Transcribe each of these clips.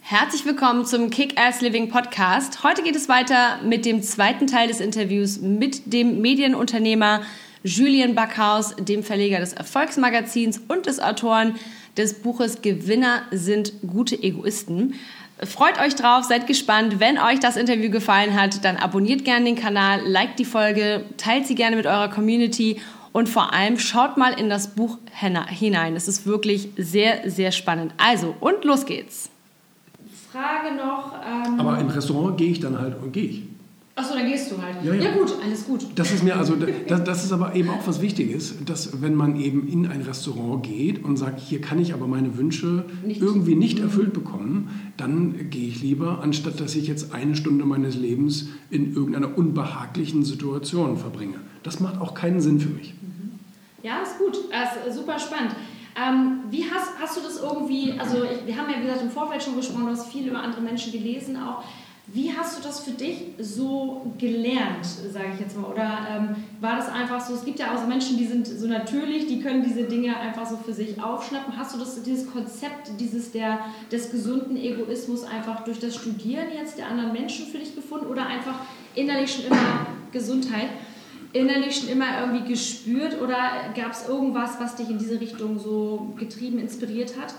Herzlich willkommen zum Kick-Ass Living Podcast. Heute geht es weiter mit dem zweiten Teil des Interviews mit dem Medienunternehmer Julien Backhaus, dem Verleger des Erfolgsmagazins und des Autoren des Buches Gewinner sind gute Egoisten. Freut euch drauf, seid gespannt. Wenn euch das Interview gefallen hat, dann abonniert gerne den Kanal, liked die Folge, teilt sie gerne mit eurer Community und vor allem schaut mal in das Buch hinein. Es ist wirklich sehr, sehr spannend. Also, und los geht's. Frage noch. Ähm Aber im Restaurant gehe ich dann halt und gehe ich. Achso, dann gehst du halt. Ja, ja. ja, gut, alles gut. Das ist mir also, das, das, ist aber eben auch was Wichtiges, dass wenn man eben in ein Restaurant geht und sagt, hier kann ich aber meine Wünsche nicht. irgendwie nicht erfüllt bekommen, dann gehe ich lieber, anstatt dass ich jetzt eine Stunde meines Lebens in irgendeiner unbehaglichen Situation verbringe. Das macht auch keinen Sinn für mich. Ja, ist gut. Ist super spannend. Ähm, wie hast, hast du das irgendwie, also wir haben ja wie gesagt im Vorfeld schon gesprochen, du hast viel über andere Menschen gelesen auch. Wie hast du das für dich so gelernt, sage ich jetzt mal? Oder ähm, war das einfach so, es gibt ja auch so Menschen, die sind so natürlich, die können diese Dinge einfach so für sich aufschnappen. Hast du das, dieses Konzept dieses der, des gesunden Egoismus einfach durch das Studieren jetzt der anderen Menschen für dich gefunden oder einfach innerlich schon immer Gesundheit? innerlich schon immer irgendwie gespürt oder gab es irgendwas, was dich in diese Richtung so getrieben, inspiriert hat?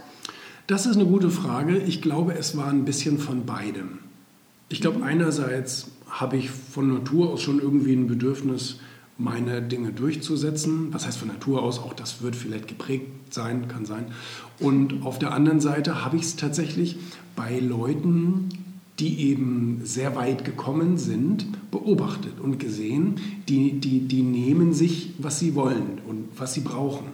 Das ist eine gute Frage. Ich glaube, es war ein bisschen von beidem. Ich glaube, einerseits habe ich von Natur aus schon irgendwie ein Bedürfnis, meine Dinge durchzusetzen. Was heißt von Natur aus? Auch das wird vielleicht geprägt sein, kann sein. Und auf der anderen Seite habe ich es tatsächlich bei Leuten die eben sehr weit gekommen sind, beobachtet und gesehen, die, die, die nehmen sich, was sie wollen und was sie brauchen.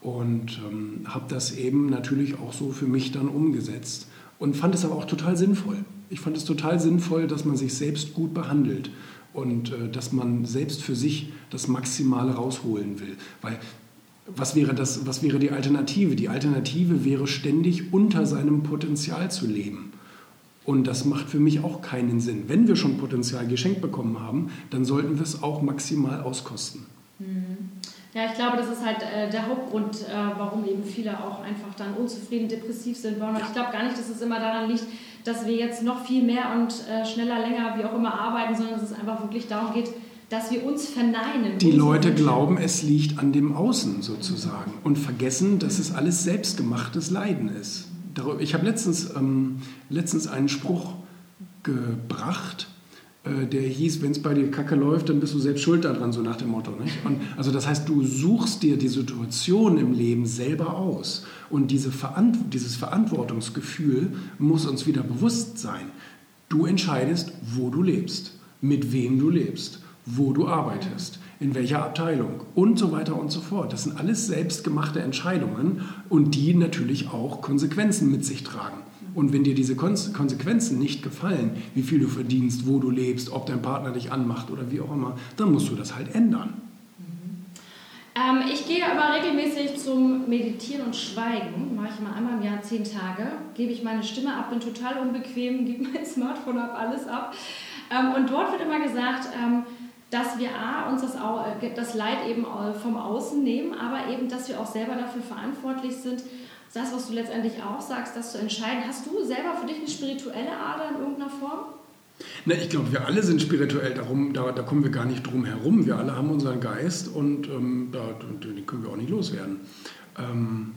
Und ähm, habe das eben natürlich auch so für mich dann umgesetzt und fand es aber auch total sinnvoll. Ich fand es total sinnvoll, dass man sich selbst gut behandelt und äh, dass man selbst für sich das Maximale rausholen will. Weil was wäre, das, was wäre die Alternative? Die Alternative wäre ständig unter seinem Potenzial zu leben. Und das macht für mich auch keinen Sinn. Wenn wir schon Potenzial geschenkt bekommen haben, dann sollten wir es auch maximal auskosten. Mhm. Ja, ich glaube, das ist halt äh, der Hauptgrund, äh, warum eben viele auch einfach dann unzufrieden, depressiv sind. Und ich glaube gar nicht, dass es immer daran liegt, dass wir jetzt noch viel mehr und äh, schneller, länger, wie auch immer arbeiten, sondern dass es einfach wirklich darum geht, dass wir uns verneinen. Die Leute glauben, es liegt an dem Außen sozusagen und vergessen, dass es alles selbstgemachtes Leiden ist ich habe letztens, ähm, letztens einen Spruch gebracht, der hieß, wenn es bei dir kacke läuft, dann bist du selbst schuld daran, so nach dem Motto. Nicht? Und also das heißt, du suchst dir die Situation im Leben selber aus. Und diese Verant dieses Verantwortungsgefühl muss uns wieder bewusst sein. Du entscheidest, wo du lebst, mit wem du lebst, wo du arbeitest in welcher Abteilung und so weiter und so fort. Das sind alles selbstgemachte Entscheidungen und die natürlich auch Konsequenzen mit sich tragen. Und wenn dir diese Konsequenzen nicht gefallen, wie viel du verdienst, wo du lebst, ob dein Partner dich anmacht oder wie auch immer, dann musst du das halt ändern. Ähm, ich gehe aber regelmäßig zum Meditieren und Schweigen. Mache ich mal einmal im Jahr zehn Tage. Gebe ich meine Stimme ab, bin total unbequem, gebe mein Smartphone ab, alles ab. Ähm, und dort wird immer gesagt, ähm, dass wir A, uns das, äh, das Leid eben vom Außen nehmen, aber eben, dass wir auch selber dafür verantwortlich sind, das, was du letztendlich auch sagst, das zu entscheiden. Hast du selber für dich eine spirituelle Ader in irgendeiner Form? Na, ich glaube, wir alle sind spirituell, darum, da, da kommen wir gar nicht drum herum. Wir alle haben unseren Geist und ähm, da, den können wir auch nicht loswerden. Ähm,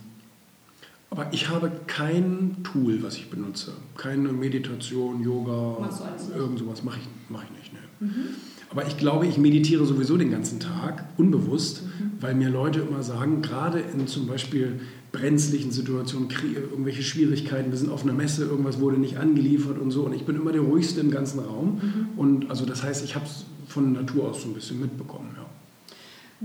aber ich habe kein Tool, was ich benutze. Keine Meditation, Yoga, irgend sowas mache ich, mach ich nicht. Ne. Mhm. Aber ich glaube, ich meditiere sowieso den ganzen Tag, unbewusst, mhm. weil mir Leute immer sagen, gerade in zum Beispiel brenzlichen Situationen, irgendwelche Schwierigkeiten, wir sind auf einer Messe, irgendwas wurde nicht angeliefert und so. Und ich bin immer der ruhigste im ganzen Raum. Mhm. Und also das heißt, ich habe es von Natur aus so ein bisschen mitbekommen. Ja.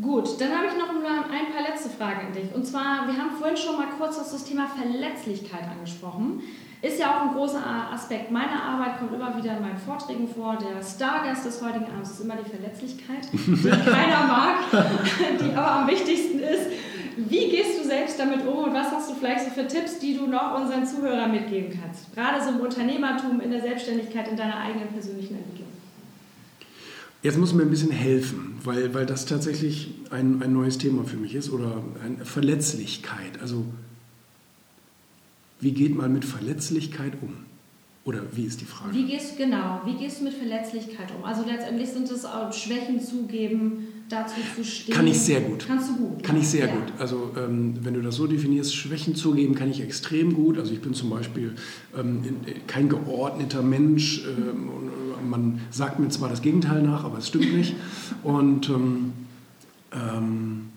Gut, dann habe ich noch ein paar letzte Fragen an dich. Und zwar, wir haben vorhin schon mal kurz das Thema Verletzlichkeit angesprochen. Ist ja auch ein großer Aspekt meiner Arbeit, kommt immer wieder in meinen Vorträgen vor. Der Stargast des heutigen Abends ist immer die Verletzlichkeit, die keiner mag, die aber am wichtigsten ist. Wie gehst du selbst damit um und was hast du vielleicht so für Tipps, die du noch unseren Zuhörern mitgeben kannst? Gerade so im Unternehmertum, in der Selbstständigkeit, in deiner eigenen persönlichen Entwicklung. Jetzt muss mir ein bisschen helfen, weil, weil das tatsächlich ein, ein neues Thema für mich ist oder eine Verletzlichkeit. Also wie geht man mit Verletzlichkeit um? Oder wie ist die Frage? Wie gehst, genau, wie gehst du mit Verletzlichkeit um? Also letztendlich sind es auch Schwächen zugeben, dazu zu stehen. Kann ich sehr gut. Kannst du gut? Kann ich sehr ja. gut. Also ähm, wenn du das so definierst, Schwächen zugeben kann ich extrem gut. Also ich bin zum Beispiel ähm, kein geordneter Mensch. Ähm, man sagt mir zwar das Gegenteil nach, aber es stimmt nicht. Und ähm, ähm,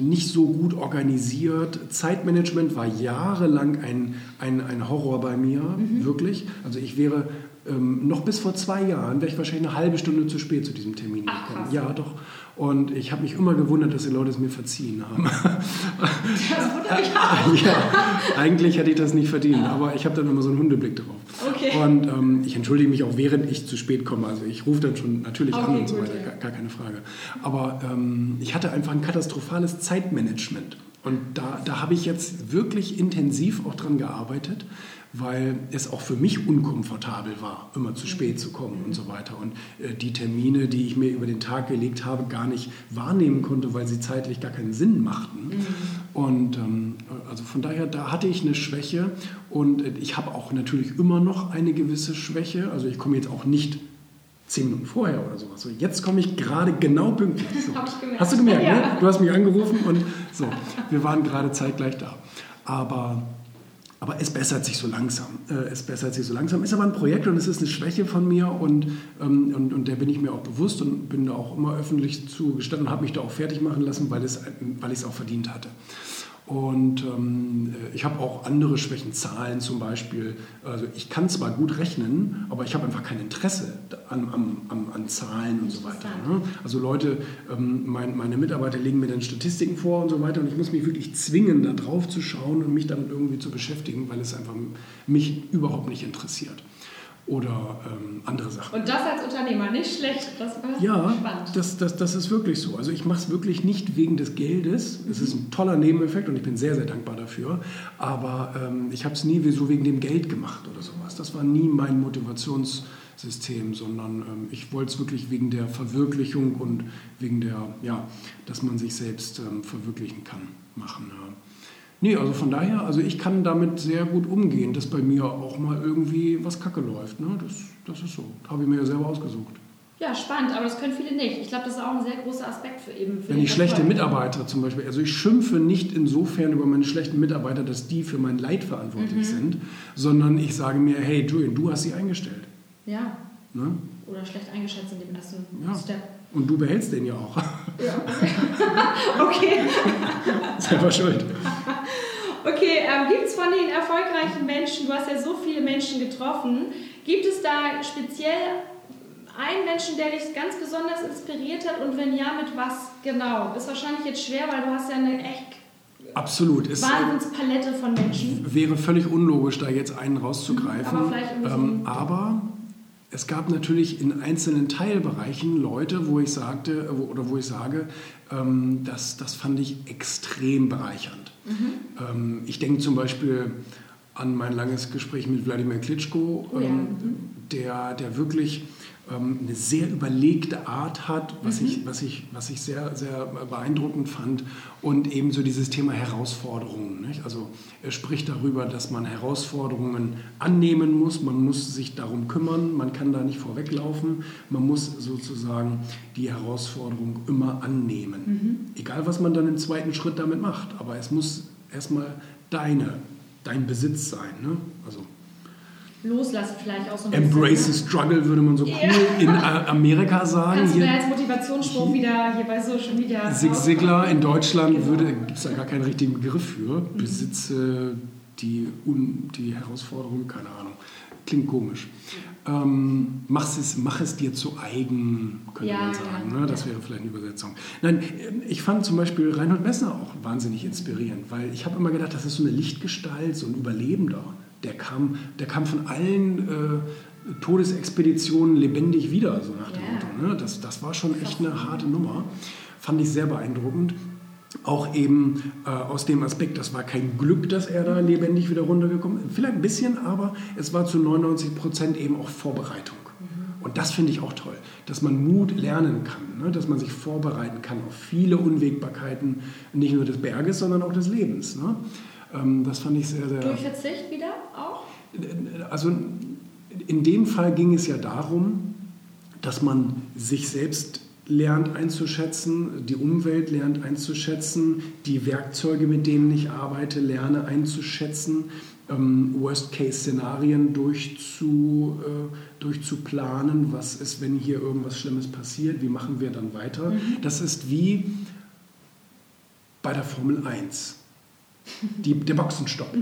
nicht so gut organisiert. Zeitmanagement war jahrelang ein, ein, ein Horror bei mir, mhm. wirklich. Also ich wäre ähm, noch bis vor zwei Jahren, wäre ich wahrscheinlich eine halbe Stunde zu spät zu diesem Termin Ach, gekommen. Ja, doch. Und ich habe mich immer gewundert, dass die Leute es mir verziehen haben. Das wundert mich auch. ja, eigentlich hätte ich das nicht verdient, aber ich habe dann immer so einen Hundeblick drauf. Okay. Und ähm, ich entschuldige mich auch, während ich zu spät komme. Also ich rufe dann schon natürlich okay, an und so weiter, gar, gar, keine Frage. Aber ähm, ich hatte einfach ein katastrophales Zeitmanagement. Und da, da habe ich jetzt wirklich intensiv auch dran gearbeitet weil es auch für mich unkomfortabel war, immer zu spät zu kommen und so weiter. Und äh, die Termine, die ich mir über den Tag gelegt habe, gar nicht wahrnehmen konnte, weil sie zeitlich gar keinen Sinn machten. Mhm. Und ähm, also von daher, da hatte ich eine Schwäche und äh, ich habe auch natürlich immer noch eine gewisse Schwäche. Also ich komme jetzt auch nicht zehn Minuten vorher oder sowas. So, jetzt komme ich gerade genau pünktlich. So. Hast du gemerkt, ja. ne? Du hast mich angerufen und so, wir waren gerade zeitgleich da. Aber aber es bessert sich so langsam. Äh, es bessert sich so langsam. Ist aber ein Projekt und es ist eine Schwäche von mir und, ähm, und, und der bin ich mir auch bewusst und bin da auch immer öffentlich zugestanden und habe mich da auch fertig machen lassen, weil, es, weil ich es auch verdient hatte. Und ähm, ich habe auch andere Schwächen, Zahlen zum Beispiel. Also ich kann zwar gut rechnen, aber ich habe einfach kein Interesse an, an, an Zahlen und so weiter. Ne? Also Leute, ähm, mein, meine Mitarbeiter legen mir dann Statistiken vor und so weiter und ich muss mich wirklich zwingen, da drauf zu schauen und mich damit irgendwie zu beschäftigen, weil es einfach mich überhaupt nicht interessiert oder ähm, andere Sachen. Und das als Unternehmer, nicht schlecht. Das war ja, spannend. Das, das, das ist wirklich so. Also ich mache es wirklich nicht wegen des Geldes. Es ist ein toller Nebeneffekt und ich bin sehr, sehr dankbar dafür. Aber ähm, ich habe es nie so wegen dem Geld gemacht oder sowas. Das war nie mein Motivationssystem, sondern ähm, ich wollte es wirklich wegen der Verwirklichung und wegen der, ja, dass man sich selbst ähm, verwirklichen kann, machen. Ja. Nee, also von daher, also ich kann damit sehr gut umgehen, dass bei mir auch mal irgendwie was kacke läuft. Ne? Das, das ist so. Habe ich mir ja selber ausgesucht. Ja, spannend, aber das können viele nicht. Ich glaube, das ist auch ein sehr großer Aspekt für eben. Für Wenn ich schlechte Mitarbeiter zum Beispiel, also ich schimpfe nicht insofern über meine schlechten Mitarbeiter, dass die für mein Leid verantwortlich mhm. sind, sondern ich sage mir, hey Julian, du hast sie eingestellt. Ja. Ne? Oder schlecht eingeschätzt in dem ersten ja. Step. Und du behältst den ja auch. Ja. okay. Selber schuld. Ähm, gibt es von den erfolgreichen Menschen, du hast ja so viele Menschen getroffen, gibt es da speziell einen Menschen, der dich ganz besonders inspiriert hat und wenn ja, mit was genau? Ist wahrscheinlich jetzt schwer, weil du hast ja eine echt Absolut. Wahnsinnspalette von Menschen. Wäre völlig unlogisch, da jetzt einen rauszugreifen. Aber, ähm, aber es gab natürlich in einzelnen Teilbereichen Leute, wo ich sagte oder wo ich sage, ähm, das, das fand ich extrem bereichernd. Mhm. Ähm, ich denke zum Beispiel an mein langes Gespräch mit Wladimir Klitschko, ja. ähm, der, der wirklich ähm, eine sehr überlegte Art hat, was, mhm. ich, was, ich, was ich sehr, sehr beeindruckend fand. Und ebenso dieses Thema Herausforderungen. Nicht? Also er spricht darüber, dass man Herausforderungen annehmen muss, man muss sich darum kümmern, man kann da nicht vorweglaufen, man muss sozusagen die Herausforderung immer annehmen. Mhm. Egal, was man dann im zweiten Schritt damit macht, aber es muss erstmal deine, dein Besitz sein. Ne? Also loslassen vielleicht auch so ein Embrace the struggle würde man so cool yeah. in Amerika sagen. Kannst du da als Motivationsspruch wieder hier bei Social Media Zig Ziglar in Deutschland genau. gibt es da gar keinen richtigen Begriff für. Mhm. Besitze die, Un, die Herausforderung, keine Ahnung. Klingt komisch. Ähm, mach, es, mach es dir zu eigen, könnte Ja, man sagen. ja, ne? Das ja. wäre vielleicht eine Übersetzung. Nein, ähm, ich fand zum Beispiel Reinhold Messner auch wahnsinnig inspirierend, weil ich habe immer gedacht, das ist so eine Lichtgestalt, so ein Überlebender. Der kam, der kam von allen äh, Todesexpeditionen lebendig wieder, so nach dem. Motto. Ne? Das, das war schon echt eine harte Nummer. Fand ich sehr beeindruckend. Auch eben äh, aus dem Aspekt, das war kein Glück, dass er da lebendig wieder runtergekommen ist. Vielleicht ein bisschen, aber es war zu 99 Prozent eben auch Vorbereitung. Und das finde ich auch toll, dass man Mut lernen kann, ne? dass man sich vorbereiten kann auf viele Unwägbarkeiten, nicht nur des Berges, sondern auch des Lebens. Ne? Ähm, das fand ich sehr, sehr. Durch Verzicht wieder auch? Also in dem Fall ging es ja darum, dass man sich selbst lernt einzuschätzen, die Umwelt lernt einzuschätzen, die Werkzeuge, mit denen ich arbeite, lerne einzuschätzen, ähm, Worst-Case-Szenarien durchzu, äh, durchzuplanen. Was ist, wenn hier irgendwas Schlimmes passiert? Wie machen wir dann weiter? Das ist wie bei der Formel 1. Die, der Boxenstopp,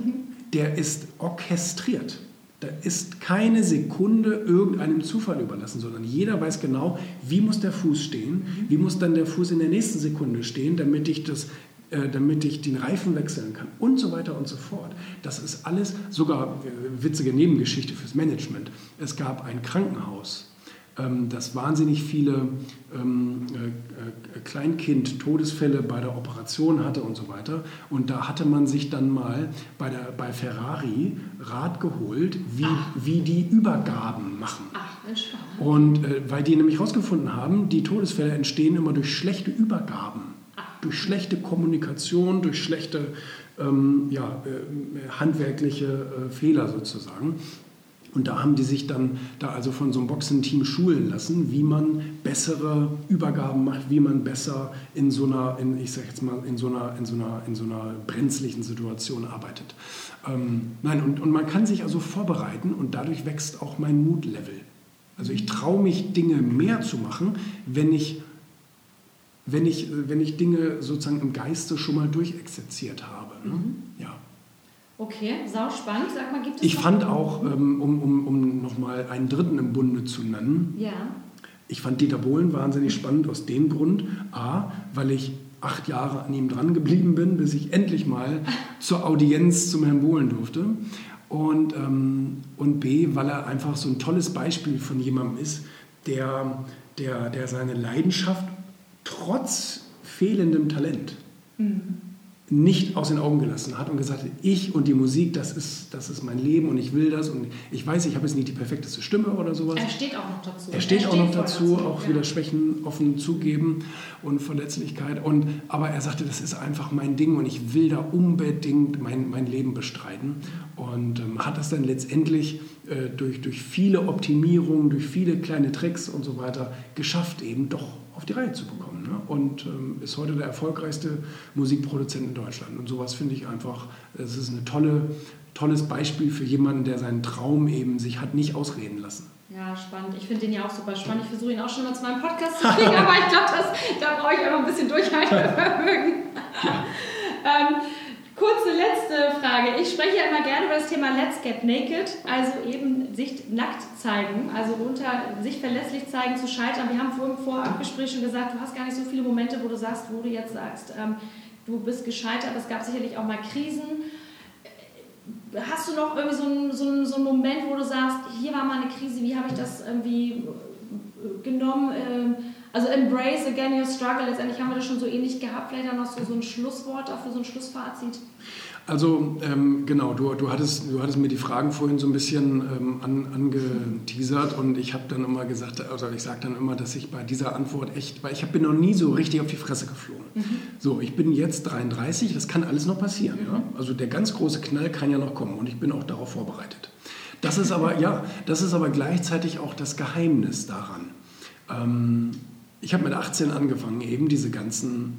der ist orchestriert. Da ist keine Sekunde irgendeinem Zufall überlassen, sondern jeder weiß genau, wie muss der Fuß stehen, wie muss dann der Fuß in der nächsten Sekunde stehen, damit ich, das, äh, damit ich den Reifen wechseln kann und so weiter und so fort. Das ist alles, sogar äh, witzige Nebengeschichte fürs Management. Es gab ein Krankenhaus, ähm, das wahnsinnig viele ähm, äh, äh, Kleinkind-Todesfälle bei der Operation hatte und so weiter. Und da hatte man sich dann mal bei, der, bei Ferrari Rat geholt, wie, wie die Übergaben machen. Ach. Und äh, weil die nämlich herausgefunden haben, die Todesfälle entstehen immer durch schlechte Übergaben, durch schlechte Kommunikation, durch schlechte ähm, ja, äh, handwerkliche äh, Fehler sozusagen. Und da haben die sich dann da also von so einem Boxenteam schulen lassen, wie man bessere Übergaben macht, wie man besser in so einer, in, ich sag jetzt mal, in so einer, in so einer, in so einer brenzlichen Situation arbeitet. Ähm, nein, und, und man kann sich also vorbereiten und dadurch wächst auch mein Mutlevel. Also ich traue mich, Dinge mehr zu machen, wenn ich, wenn ich, wenn ich Dinge sozusagen im Geiste schon mal durchexerziert habe. Ne? Ja. Okay, sau spannend. Sag mal, gibt es Ich fand auch, ähm, um, um, um nochmal einen dritten im Bunde zu nennen, Ja. ich fand Dieter Bohlen wahnsinnig spannend aus dem Grund, a, weil ich acht Jahre an ihm dran geblieben bin, bis ich endlich mal zur Audienz zum Herrn Bohlen durfte. Und, ähm, und b, weil er einfach so ein tolles Beispiel von jemandem ist, der, der, der seine Leidenschaft trotz fehlendem Talent nicht aus den Augen gelassen hat und gesagt hat, ich und die Musik, das ist, das ist mein Leben und ich will das und ich weiß, ich habe jetzt nicht die perfekteste Stimme oder sowas. Er steht auch noch dazu. Er steht auch noch voll dazu, auch ja. wieder Schwächen offen zugeben und Verletzlichkeit. Und, aber er sagte, das ist einfach mein Ding und ich will da unbedingt mein, mein Leben bestreiten. Und ähm, hat das dann letztendlich äh, durch, durch viele Optimierungen, durch viele kleine Tricks und so weiter geschafft, eben doch auf die Reihe zu bekommen. Ne? Und ähm, ist heute der erfolgreichste Musikproduzent in Deutschland. Und sowas finde ich einfach, es ist ein tolle, tolles Beispiel für jemanden, der seinen Traum eben sich hat nicht ausreden lassen. Ja, spannend. Ich finde den ja auch super spannend. Ich versuche ihn auch schon mal zu meinem Podcast zu kriegen, aber ich glaube, da brauche ich einfach ein bisschen Durchhaltevermögen. ähm, kurze letzte Frage. Ich spreche ja immer gerne über das Thema Let's Get Naked, also eben sich nackt zeigen, also unter sich verlässlich zeigen, zu scheitern. Wir haben vorhin vor Abgespräch schon gesagt, du hast gar nicht so viele Momente, wo du sagst, wo du jetzt sagst, ähm, du bist gescheitert. Es gab sicherlich auch mal Krisen. Hast du noch irgendwie so einen, so, einen, so einen Moment, wo du sagst, hier war mal eine Krise, wie habe ich das irgendwie äh, genommen? Ähm, Also embrace again your struggle. Letztendlich haben wir das schon so ähnlich gehabt. Vielleicht dann noch so, so ein Schlusswort dafür, so ein Schlussfazit. Also ähm, genau, du, du, hattest, du hattest mir die Fragen vorhin so ein bisschen ähm, an, angeteasert und ich habe dann immer gesagt, also ich sage dann immer, dass ich bei dieser Antwort echt, weil ich hab, bin noch nie so richtig auf die Fresse geflogen. So, ich bin jetzt 33, das kann alles noch passieren. Ja? Also der ganz große Knall kann ja noch kommen und ich bin auch darauf vorbereitet. Das ist aber, ja, das ist aber gleichzeitig auch das Geheimnis daran. Ähm, ich habe mit 18 angefangen, eben diese ganzen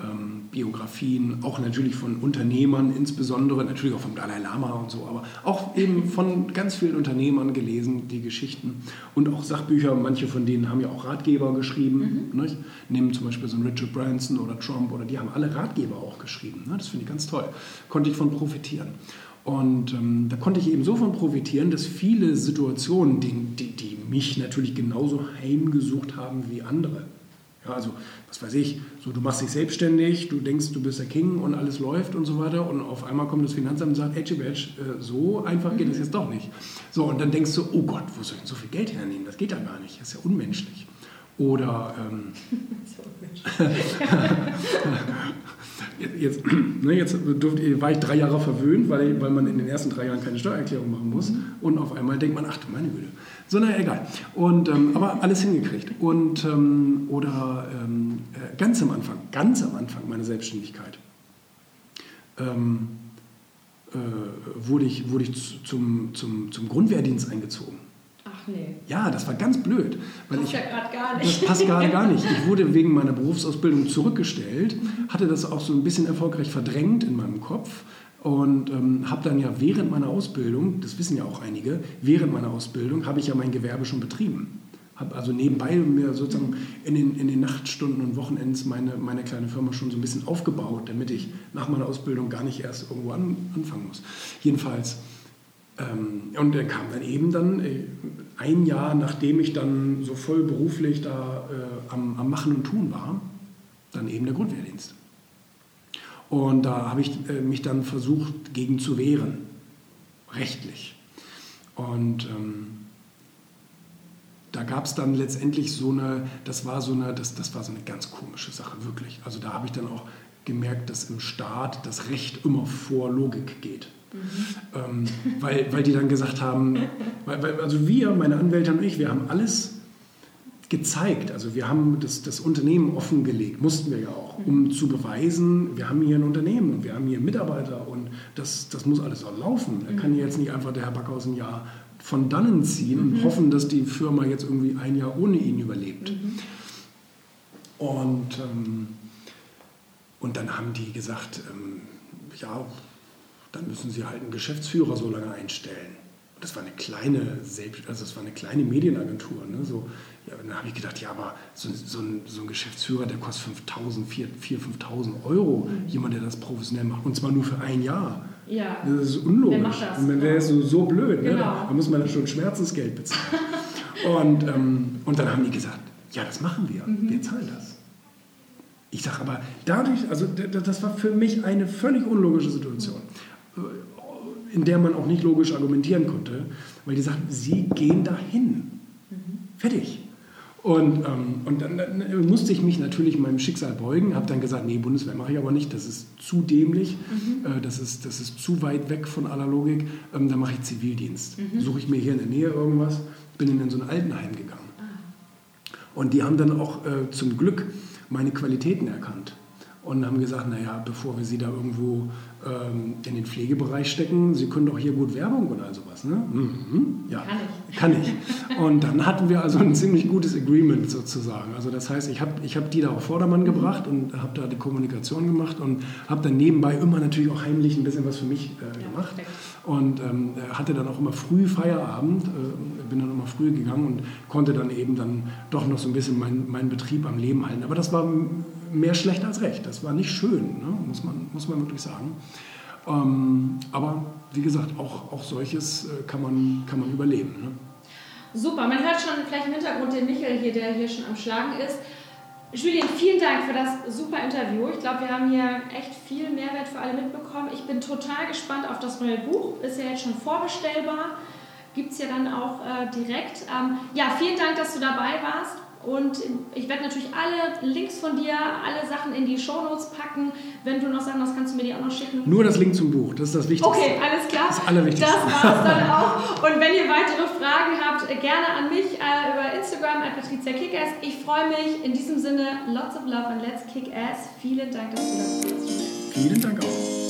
ähm, Biografien, auch natürlich von Unternehmern insbesondere, natürlich auch vom Dalai Lama und so, aber auch eben von ganz vielen Unternehmern gelesen, die Geschichten und auch Sachbücher. Manche von denen haben ja auch Ratgeber geschrieben. Nicht? Nehmen zum Beispiel so einen Richard Branson oder Trump oder die haben alle Ratgeber auch geschrieben. Ne? Das finde ich ganz toll. Konnte ich von profitieren. Und ähm, da konnte ich eben so von profitieren, dass viele Situationen, die, die, die mich natürlich genauso heimgesucht haben wie andere. Ja, also, was weiß ich, so du machst dich selbstständig, du denkst, du bist der King und alles läuft und so weiter und auf einmal kommt das Finanzamt und sagt, Edgy Badge, äh, so einfach geht das jetzt doch nicht. So, und dann denkst du, oh Gott, wo soll ich denn so viel Geld hernehmen? Das geht ja gar nicht, das ist ja unmenschlich. Oder ähm, jetzt, ne, jetzt durfte, war ich drei Jahre verwöhnt, weil, weil man in den ersten drei Jahren keine Steuererklärung machen muss. Mhm. Und auf einmal denkt man, ach du meine Güte. So, naja, egal. Und, ähm, aber alles hingekriegt. Und, ähm, oder ähm, äh, ganz am Anfang, ganz am Anfang meiner Selbstständigkeit, ähm, äh, wurde ich, wurde ich zum, zum, zum Grundwehrdienst eingezogen. Nee. Ja, das war ganz blöd. Weil passt ich, ja gerade gar nicht. Das passt gerade gar nicht. Ich wurde wegen meiner Berufsausbildung zurückgestellt, hatte das auch so ein bisschen erfolgreich verdrängt in meinem Kopf und ähm, habe dann ja während meiner Ausbildung, das wissen ja auch einige, während meiner Ausbildung habe ich ja mein Gewerbe schon betrieben. Habe also nebenbei mir sozusagen in den, in den Nachtstunden und Wochenends meine, meine kleine Firma schon so ein bisschen aufgebaut, damit ich nach meiner Ausbildung gar nicht erst irgendwo an, anfangen muss. Jedenfalls ähm, und er kam dann eben dann äh, ein Jahr, nachdem ich dann so voll beruflich da äh, am, am, Machen und Tun war, dann eben der Grundwehrdienst. Und da habe ich äh, mich dann versucht, gegen zu wehren, rechtlich. Und ähm, da gab es dann letztendlich so eine, das war so eine, das, das war so eine ganz komische Sache, wirklich. Also da habe ich dann auch gemerkt, dass im Staat das Recht immer vor Logik geht. Mhm. Ähm, weil, weil die dann gesagt haben, weil, weil, also wir, meine Anwälte und ich, wir haben alles gezeigt. Also wir haben das, das Unternehmen offengelegt, mussten wir ja auch, um mhm. zu beweisen, wir haben hier ein Unternehmen und wir haben hier Mitarbeiter und das, das muss alles auch laufen. Da kann jetzt nicht einfach der Herr Backhaus ein Jahr von dannen ziehen und mhm. hoffen, dass die Firma jetzt irgendwie ein Jahr ohne ihn überlebt. Mhm. Und, ähm, und dann haben die gesagt, ähm, ja, dann müssen Sie halt einen Geschäftsführer so lange einstellen. Das war eine kleine, also das war eine kleine Medienagentur. Ne? So, ja, dann habe ich gedacht, ja, aber so, so, ein, so ein Geschäftsführer, der kostet 5.000, 4.000, 5.000 Euro. Mhm. Jemand, der das professionell macht. Und zwar nur für ein Jahr. Ja. Das ist unlogisch. Wer macht das? Und wäre so, so blöd. Ne? Genau. Ne? Da muss man dann schon Schmerzensgeld bezahlen. und, ähm, und dann haben die gesagt, ja, das machen wir. Mhm. Wir zahlen das. Ich sage aber, dadurch, also das war für mich eine völlig unlogische Situation. In der man auch nicht logisch argumentieren konnte, weil die sagten, sie gehen dahin. Mhm. Fertig. Und, ähm, und dann, dann, musste ich mich natürlich meinem Schicksal beugen, habe dann gesagt, nee, Bundeswehr mache ich aber nicht, das ist zu dämlich, mhm. äh, das, ist, das ist zu weit weg von aller Logik, ähm, dann mache ich Zivildienst. Mhm. Suche ich mir hier in der Nähe irgendwas, bin in so ein Altenheim gegangen. Ah. Und die haben dann auch äh, zum Glück meine Qualitäten erkannt und haben gesagt, naja, bevor wir Sie da irgendwo ähm, in den Pflegebereich stecken, Sie können doch hier gut Werbung oder sowas. Ne? Mhm. Ja, kann ich. Kann ich. Und dann hatten wir also ein ziemlich gutes Agreement sozusagen. Also das heißt, ich habe ich hab die da auf Vordermann gebracht und habe da die Kommunikation gemacht und habe dann nebenbei immer natürlich auch heimlich ein bisschen was für mich äh, gemacht. Und ähm, hatte dann auch immer früh Feierabend, äh, bin dann immer früh gegangen und konnte dann eben dann doch noch so ein bisschen meinen mein Betrieb am Leben halten. Aber das war mehr schlecht als recht. Das war nicht schön, ne? muss, man, muss man wirklich sagen. Ähm, aber wie gesagt, auch, auch solches äh, kann, man, kann man überleben. Ne? Super, man hört schon vielleicht im Hintergrund den Michael hier, der hier schon am Schlagen ist. Julien, vielen Dank für das super Interview. Ich glaube, wir haben hier echt viel Mehrwert für alle mitbekommen. Ich bin total gespannt auf das neue Buch. Ist ja jetzt schon vorbestellbar. Gibt es ja dann auch äh, direkt. Ähm, ja, vielen Dank, dass du dabei warst. Und ich werde natürlich alle Links von dir, alle Sachen in die Shownotes packen. Wenn du noch Sachen hast, kannst du mir die auch noch schicken. Nur das Link zum Buch, das ist das Wichtigste. Okay, alles klar. Das Allerwichtigste. Das war's dann auch. Und wenn ihr weitere Fragen habt, gerne an mich äh, über Instagram, an Patricia Kickass. Ich freue mich. In diesem Sinne, lots of love and let's kick ass. Vielen Dank, dass du da warst. Vielen Dank auch.